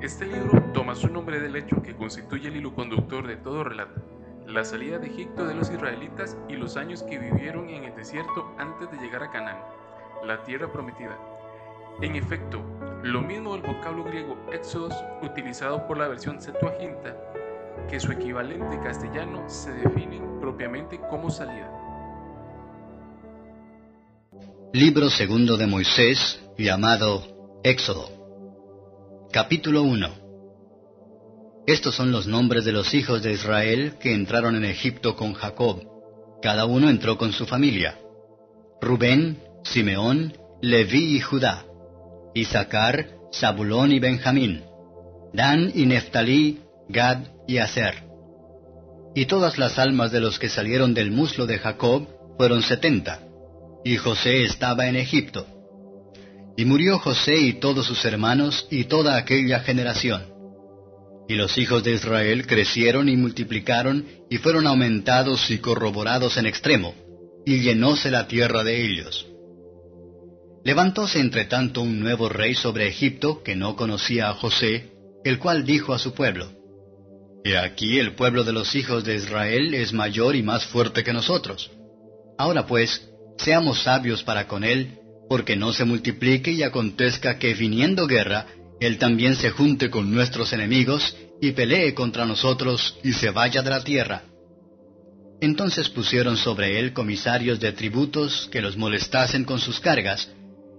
Este libro toma su nombre del hecho que constituye el hilo conductor de todo relato, la salida de Egipto de los israelitas y los años que vivieron en el desierto antes de llegar a Canaán, la tierra prometida. En efecto, lo mismo del vocablo griego éxodos utilizado por la versión Septuaginta, que su equivalente castellano se define propiamente como salida. Libro segundo de Moisés, llamado Éxodo. Capítulo 1 Estos son los nombres de los hijos de Israel que entraron en Egipto con Jacob. Cada uno entró con su familia. Rubén, Simeón, Leví y Judá. Isaacar, Zabulón y Benjamín. Dan y Neftalí, Gad y Aser. Y todas las almas de los que salieron del muslo de Jacob fueron setenta. Y José estaba en Egipto. Y murió José y todos sus hermanos y toda aquella generación. Y los hijos de Israel crecieron y multiplicaron y fueron aumentados y corroborados en extremo, y llenóse la tierra de ellos. Levantóse entre tanto un nuevo rey sobre Egipto que no conocía a José, el cual dijo a su pueblo, He aquí el pueblo de los hijos de Israel es mayor y más fuerte que nosotros. Ahora pues, seamos sabios para con él, porque no se multiplique y acontezca que viniendo guerra, él también se junte con nuestros enemigos y pelee contra nosotros y se vaya de la tierra. Entonces pusieron sobre él comisarios de tributos que los molestasen con sus cargas,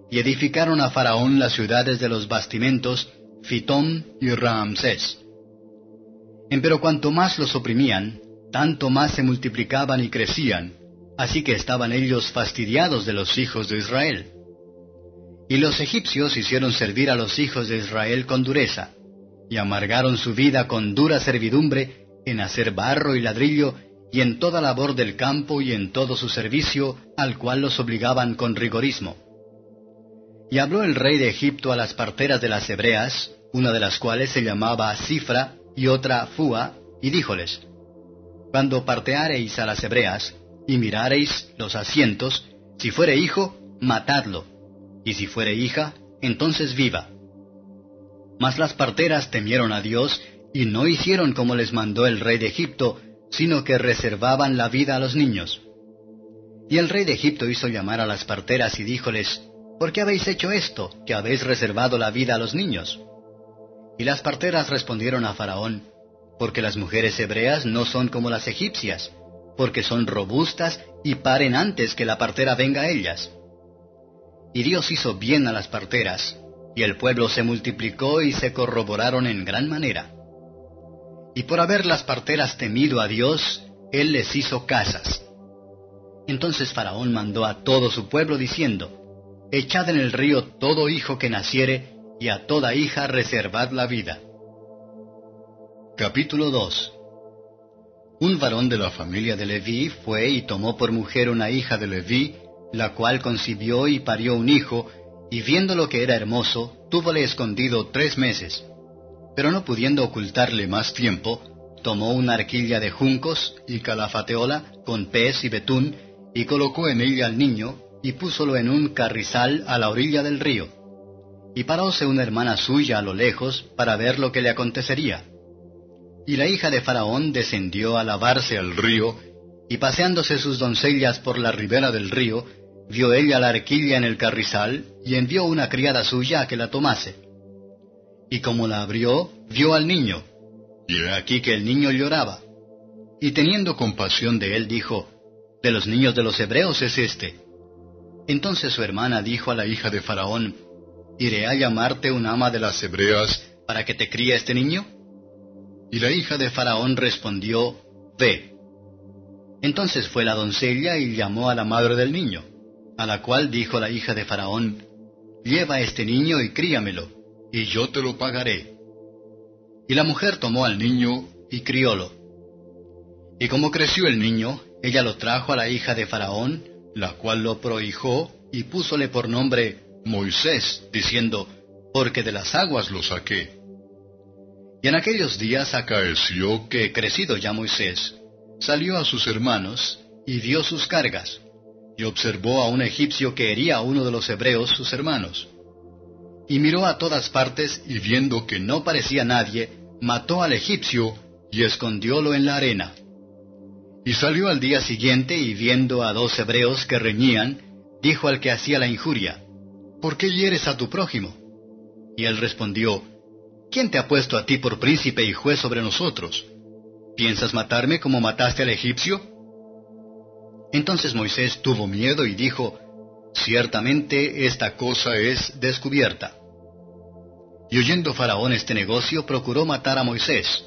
y edificaron a Faraón las ciudades de los bastimentos, Fitón y Ramsés. Empero cuanto más los oprimían, tanto más se multiplicaban y crecían, así que estaban ellos fastidiados de los hijos de Israel. Y los egipcios hicieron servir a los hijos de Israel con dureza, y amargaron su vida con dura servidumbre en hacer barro y ladrillo, y en toda labor del campo y en todo su servicio, al cual los obligaban con rigorismo. Y habló el rey de Egipto a las parteras de las hebreas, una de las cuales se llamaba Cifra y otra Fua, y díjoles, Cuando parteareis a las hebreas, y mirareis los asientos, si fuere hijo, matadlo, y si fuere hija, entonces viva. Mas las parteras temieron a Dios, y no hicieron como les mandó el rey de Egipto, sino que reservaban la vida a los niños. Y el rey de Egipto hizo llamar a las parteras y díjoles, ¿Por qué habéis hecho esto, que habéis reservado la vida a los niños? Y las parteras respondieron a Faraón, Porque las mujeres hebreas no son como las egipcias, porque son robustas y paren antes que la partera venga a ellas. Y Dios hizo bien a las parteras, y el pueblo se multiplicó y se corroboraron en gran manera. Y por haber las parteras temido a Dios, Él les hizo casas. Entonces Faraón mandó a todo su pueblo diciendo, Echad en el río todo hijo que naciere, y a toda hija reservad la vida. Capítulo 2 Un varón de la familia de Leví fue y tomó por mujer una hija de Leví, la cual concibió y parió un hijo, y viendo lo que era hermoso, túvole escondido tres meses. Pero no pudiendo ocultarle más tiempo, tomó una arquilla de juncos y calafateola con pez y betún, y colocó en ella al niño, y púsolo en un carrizal a la orilla del río. Y paróse una hermana suya a lo lejos para ver lo que le acontecería. Y la hija de Faraón descendió a lavarse al río, y paseándose sus doncellas por la ribera del río, vio ella la arquilla en el carrizal, y envió una criada suya a que la tomase. Y como la abrió, vio al niño, y he aquí que el niño lloraba. Y teniendo compasión de él, dijo, De los niños de los hebreos es este. Entonces su hermana dijo a la hija de Faraón, ¿Iré a llamarte un ama de las hebreas para que te críe este niño? Y la hija de Faraón respondió, Ve. Entonces fue la doncella y llamó a la madre del niño, a la cual dijo la hija de Faraón, lleva a este niño y críamelo, y yo te lo pagaré. Y la mujer tomó al niño y criólo. Y como creció el niño, ella lo trajo a la hija de Faraón, la cual lo prohijó y púsole por nombre Moisés, diciendo, porque de las aguas lo saqué. Y en aquellos días acaeció que, crecido ya Moisés, salió a sus hermanos y vio sus cargas, y observó a un egipcio que hería uno de los hebreos sus hermanos. Y miró a todas partes y viendo que no parecía nadie, mató al egipcio y escondiólo en la arena. Y salió al día siguiente y viendo a dos hebreos que reñían, dijo al que hacía la injuria, ¿Por qué hieres a tu prójimo? Y él respondió, ¿Quién te ha puesto a ti por príncipe y juez sobre nosotros? ¿Piensas matarme como mataste al egipcio? Entonces Moisés tuvo miedo y dijo, Ciertamente esta cosa es descubierta. Y oyendo Faraón este negocio, procuró matar a Moisés.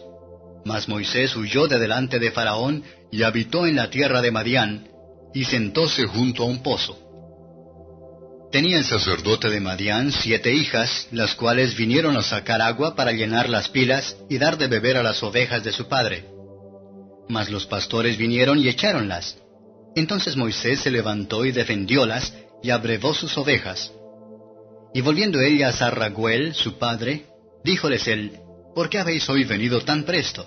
Mas Moisés huyó de delante de Faraón y habitó en la tierra de Madián, y sentóse junto a un pozo. Tenía el sacerdote de Madián siete hijas, las cuales vinieron a sacar agua para llenar las pilas y dar de beber a las ovejas de su padre. Mas los pastores vinieron y echáronlas. Entonces Moisés se levantó y defendiólas, y abrevó sus ovejas. Y volviendo ellas a Raguel, su padre, díjoles él, ¿Por qué habéis hoy venido tan presto?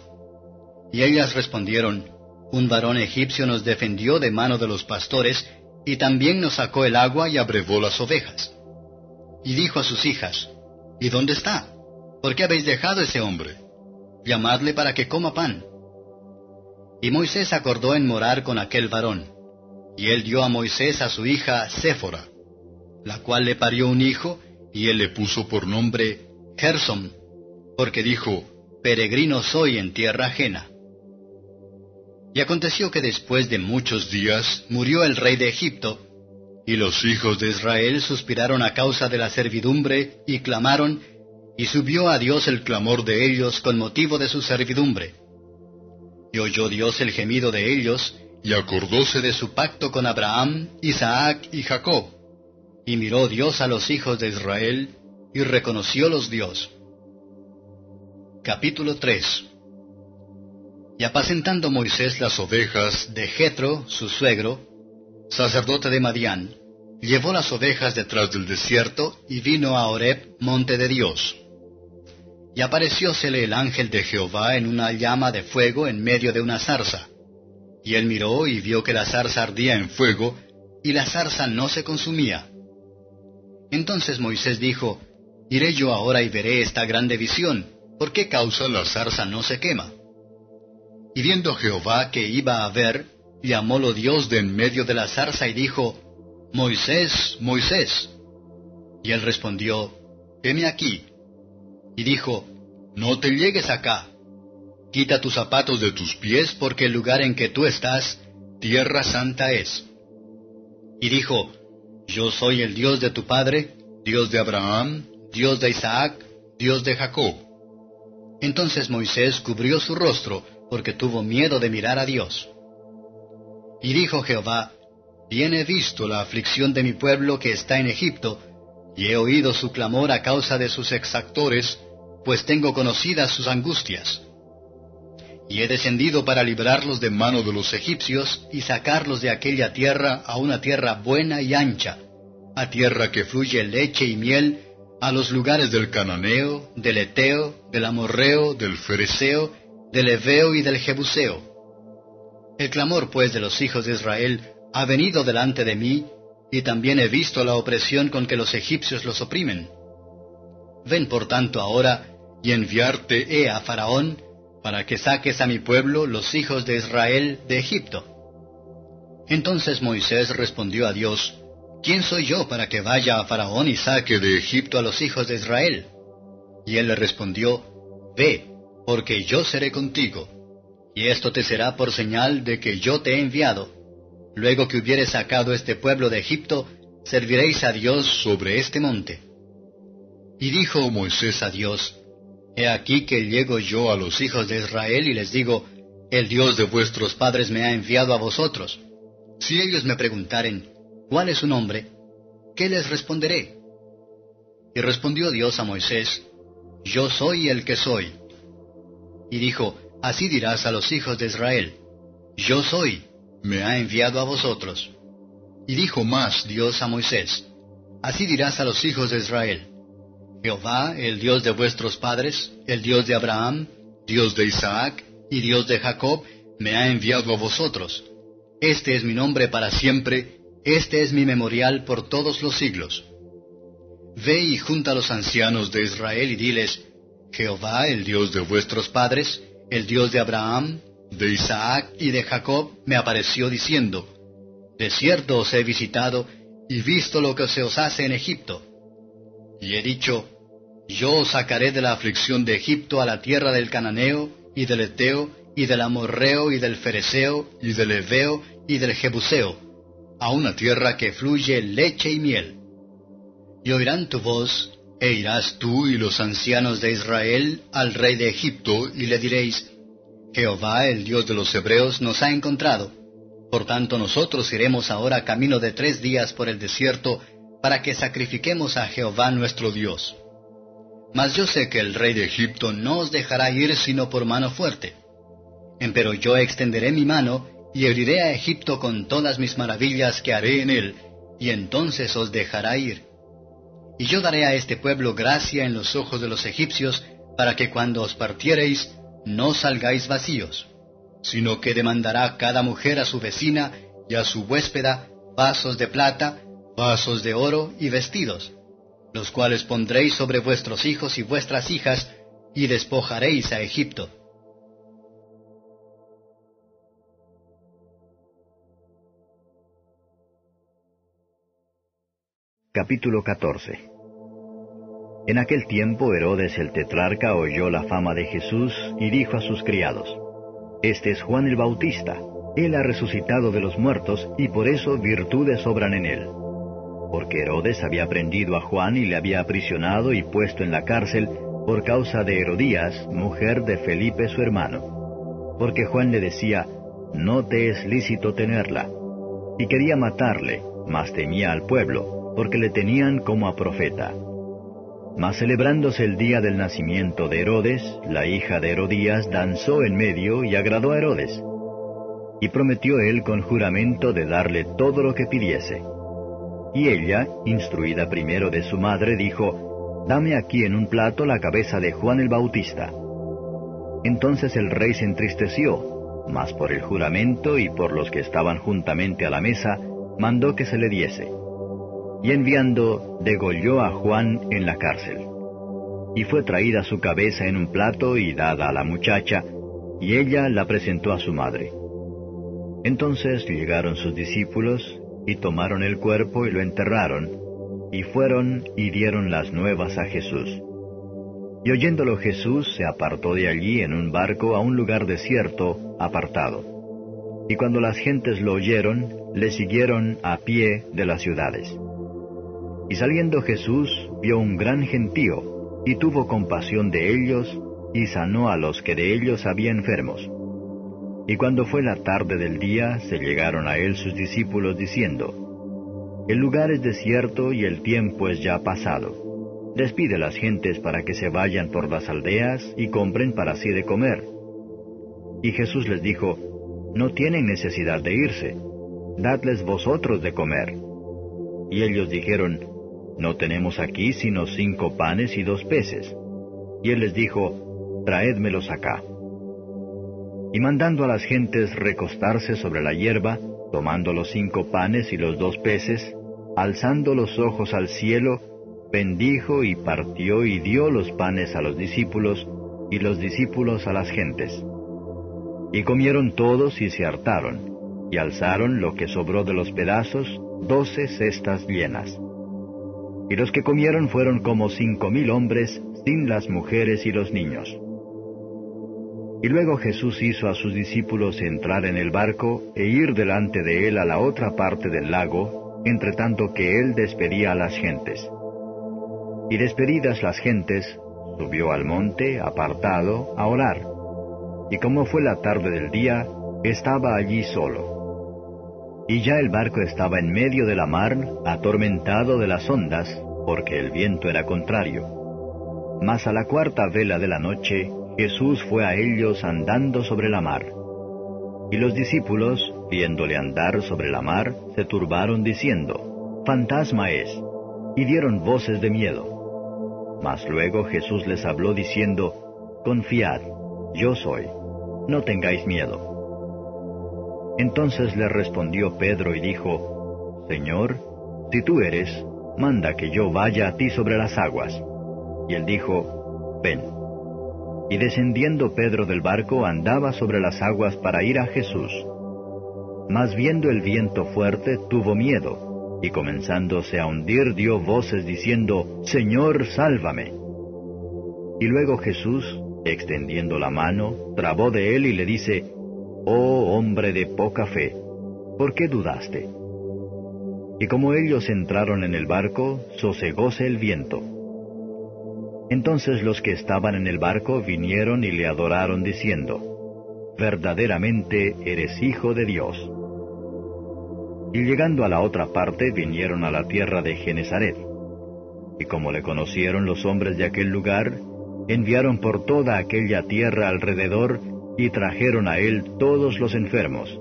Y ellas respondieron, Un varón egipcio nos defendió de mano de los pastores, y también nos sacó el agua y abrevó las ovejas. Y dijo a sus hijas, ¿Y dónde está? ¿Por qué habéis dejado ese hombre? Llamadle para que coma pan. Y Moisés acordó en morar con aquel varón. Y él dio a Moisés a su hija Séfora, la cual le parió un hijo, y él le puso por nombre Gersom, porque dijo, Peregrino soy en tierra ajena. Y aconteció que después de muchos días murió el rey de Egipto, y los hijos de Israel suspiraron a causa de la servidumbre, y clamaron, y subió a Dios el clamor de ellos con motivo de su servidumbre. Y oyó Dios el gemido de ellos, y acordóse de su pacto con Abraham, Isaac y Jacob. Y miró Dios a los hijos de Israel, y reconociólos Dios. Capítulo 3 Y apacentando Moisés las ovejas de Jetro, su suegro, sacerdote de Madián, llevó las ovejas detrás del desierto y vino a Horeb, monte de Dios. Y apareciósele el ángel de Jehová en una llama de fuego en medio de una zarza. Y él miró y vio que la zarza ardía en fuego, y la zarza no se consumía. Entonces Moisés dijo, Iré yo ahora y veré esta grande visión, ¿por qué causa la zarza no se quema? Y viendo Jehová que iba a ver, llamólo Dios de en medio de la zarza y dijo, Moisés, Moisés. Y él respondió, Heme aquí y dijo, No te llegues acá. Quita tus zapatos de tus pies, porque el lugar en que tú estás, tierra santa es. Y dijo, Yo soy el Dios de tu padre, Dios de Abraham, Dios de Isaac, Dios de Jacob. Entonces Moisés cubrió su rostro, porque tuvo miedo de mirar a Dios. Y dijo Jehová, Bien he visto la aflicción de mi pueblo que está en Egipto, y he oído su clamor a causa de sus exactores, pues tengo conocidas sus angustias. Y he descendido para librarlos de mano de los egipcios y sacarlos de aquella tierra a una tierra buena y ancha, a tierra que fluye leche y miel, a los lugares del cananeo, del eteo, del amorreo, del fereceo, del heveo y del jebuseo. El clamor pues de los hijos de Israel ha venido delante de mí, y también he visto la opresión con que los egipcios los oprimen. Ven por tanto ahora, y enviarte he a Faraón, para que saques a mi pueblo, los hijos de Israel, de Egipto. Entonces Moisés respondió a Dios, ¿Quién soy yo para que vaya a Faraón y saque de Egipto a los hijos de Israel? Y él le respondió, Ve, porque yo seré contigo, y esto te será por señal de que yo te he enviado Luego que hubiere sacado este pueblo de Egipto, serviréis a Dios sobre este monte. Y dijo Moisés a Dios, He aquí que llego yo a los hijos de Israel y les digo, El Dios de vuestros padres me ha enviado a vosotros. Si ellos me preguntaren, ¿cuál es su nombre? ¿Qué les responderé? Y respondió Dios a Moisés, Yo soy el que soy. Y dijo, Así dirás a los hijos de Israel, Yo soy, me ha enviado a vosotros. Y dijo más Dios a Moisés, Así dirás a los hijos de Israel, Jehová, el Dios de vuestros padres, el Dios de Abraham, Dios de Isaac y Dios de Jacob, me ha enviado a vosotros. Este es mi nombre para siempre, este es mi memorial por todos los siglos. Ve y junta a los ancianos de Israel y diles, Jehová, el Dios de vuestros padres, el Dios de Abraham, de Isaac y de Jacob, me apareció diciendo, De cierto os he visitado y visto lo que se os hace en Egipto. Y he dicho, Yo os sacaré de la aflicción de Egipto a la tierra del Cananeo, y del Eteo, y del Amorreo, y del Fereceo, y del Eveo, y del Jebuseo, a una tierra que fluye leche y miel y oirán tu voz, e irás tú y los ancianos de Israel al rey de Egipto, y le diréis, Jehová, el Dios de los Hebreos, nos ha encontrado. Por tanto nosotros iremos ahora camino de tres días por el desierto, para que sacrifiquemos a Jehová nuestro Dios. Mas yo sé que el rey de Egipto no os dejará ir sino por mano fuerte. Empero yo extenderé mi mano, y heriré a Egipto con todas mis maravillas que haré en él, y entonces os dejará ir. Y yo daré a este pueblo gracia en los ojos de los egipcios, para que cuando os partiereis, no salgáis vacíos, sino que demandará cada mujer a su vecina y a su huéspeda vasos de plata, vasos de oro y vestidos, los cuales pondréis sobre vuestros hijos y vuestras hijas, y despojaréis a Egipto. Capítulo 14 En aquel tiempo Herodes el tetrarca oyó la fama de Jesús y dijo a sus criados, Este es Juan el Bautista, él ha resucitado de los muertos y por eso virtudes sobran en él. Porque Herodes había prendido a Juan y le había aprisionado y puesto en la cárcel por causa de Herodías, mujer de Felipe su hermano. Porque Juan le decía, No te es lícito tenerla. Y quería matarle, mas temía al pueblo porque le tenían como a profeta. Mas celebrándose el día del nacimiento de Herodes, la hija de Herodías danzó en medio y agradó a Herodes. Y prometió él con juramento de darle todo lo que pidiese. Y ella, instruida primero de su madre, dijo, Dame aquí en un plato la cabeza de Juan el Bautista. Entonces el rey se entristeció, mas por el juramento y por los que estaban juntamente a la mesa, mandó que se le diese y enviando degolló a Juan en la cárcel. Y fue traída su cabeza en un plato y dada a la muchacha, y ella la presentó a su madre. Entonces llegaron sus discípulos, y tomaron el cuerpo y lo enterraron, y fueron y dieron las nuevas a Jesús. Y oyéndolo Jesús se apartó de allí en un barco a un lugar desierto, apartado. Y cuando las gentes lo oyeron, le siguieron a pie de las ciudades. Y saliendo Jesús vio un gran gentío, y tuvo compasión de ellos, y sanó a los que de ellos había enfermos. Y cuando fue la tarde del día, se llegaron a él sus discípulos diciendo, El lugar es desierto y el tiempo es ya pasado. Despide las gentes para que se vayan por las aldeas y compren para sí de comer. Y Jesús les dijo, No tienen necesidad de irse, dadles vosotros de comer. Y ellos dijeron, no tenemos aquí sino cinco panes y dos peces. Y él les dijo, Traédmelos acá. Y mandando a las gentes recostarse sobre la hierba, tomando los cinco panes y los dos peces, alzando los ojos al cielo, bendijo y partió y dio los panes a los discípulos, y los discípulos a las gentes. Y comieron todos y se hartaron, y alzaron lo que sobró de los pedazos, doce cestas llenas. Y los que comieron fueron como cinco mil hombres, sin las mujeres y los niños. Y luego Jesús hizo a sus discípulos entrar en el barco e ir delante de él a la otra parte del lago, entre tanto que él despedía a las gentes. Y despedidas las gentes, subió al monte, apartado, a orar. Y como fue la tarde del día, estaba allí solo. Y ya el barco estaba en medio de la mar, atormentado de las ondas, porque el viento era contrario. Mas a la cuarta vela de la noche, Jesús fue a ellos andando sobre la mar. Y los discípulos, viéndole andar sobre la mar, se turbaron diciendo, Fantasma es, y dieron voces de miedo. Mas luego Jesús les habló diciendo, Confiad, yo soy, no tengáis miedo. Entonces le respondió Pedro y dijo, Señor, si tú eres, manda que yo vaya a ti sobre las aguas. Y él dijo, Ven. Y descendiendo Pedro del barco andaba sobre las aguas para ir a Jesús. Mas viendo el viento fuerte, tuvo miedo, y comenzándose a hundir dio voces diciendo, Señor, sálvame. Y luego Jesús, extendiendo la mano, trabó de él y le dice, Oh hombre de poca fe, ¿por qué dudaste? Y como ellos entraron en el barco, sosegóse el viento. Entonces los que estaban en el barco vinieron y le adoraron diciendo, Verdaderamente eres hijo de Dios. Y llegando a la otra parte vinieron a la tierra de Genezaret. Y como le conocieron los hombres de aquel lugar, enviaron por toda aquella tierra alrededor y trajeron a él todos los enfermos,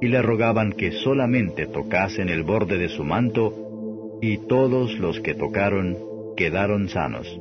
y le rogaban que solamente tocasen el borde de su manto, y todos los que tocaron quedaron sanos.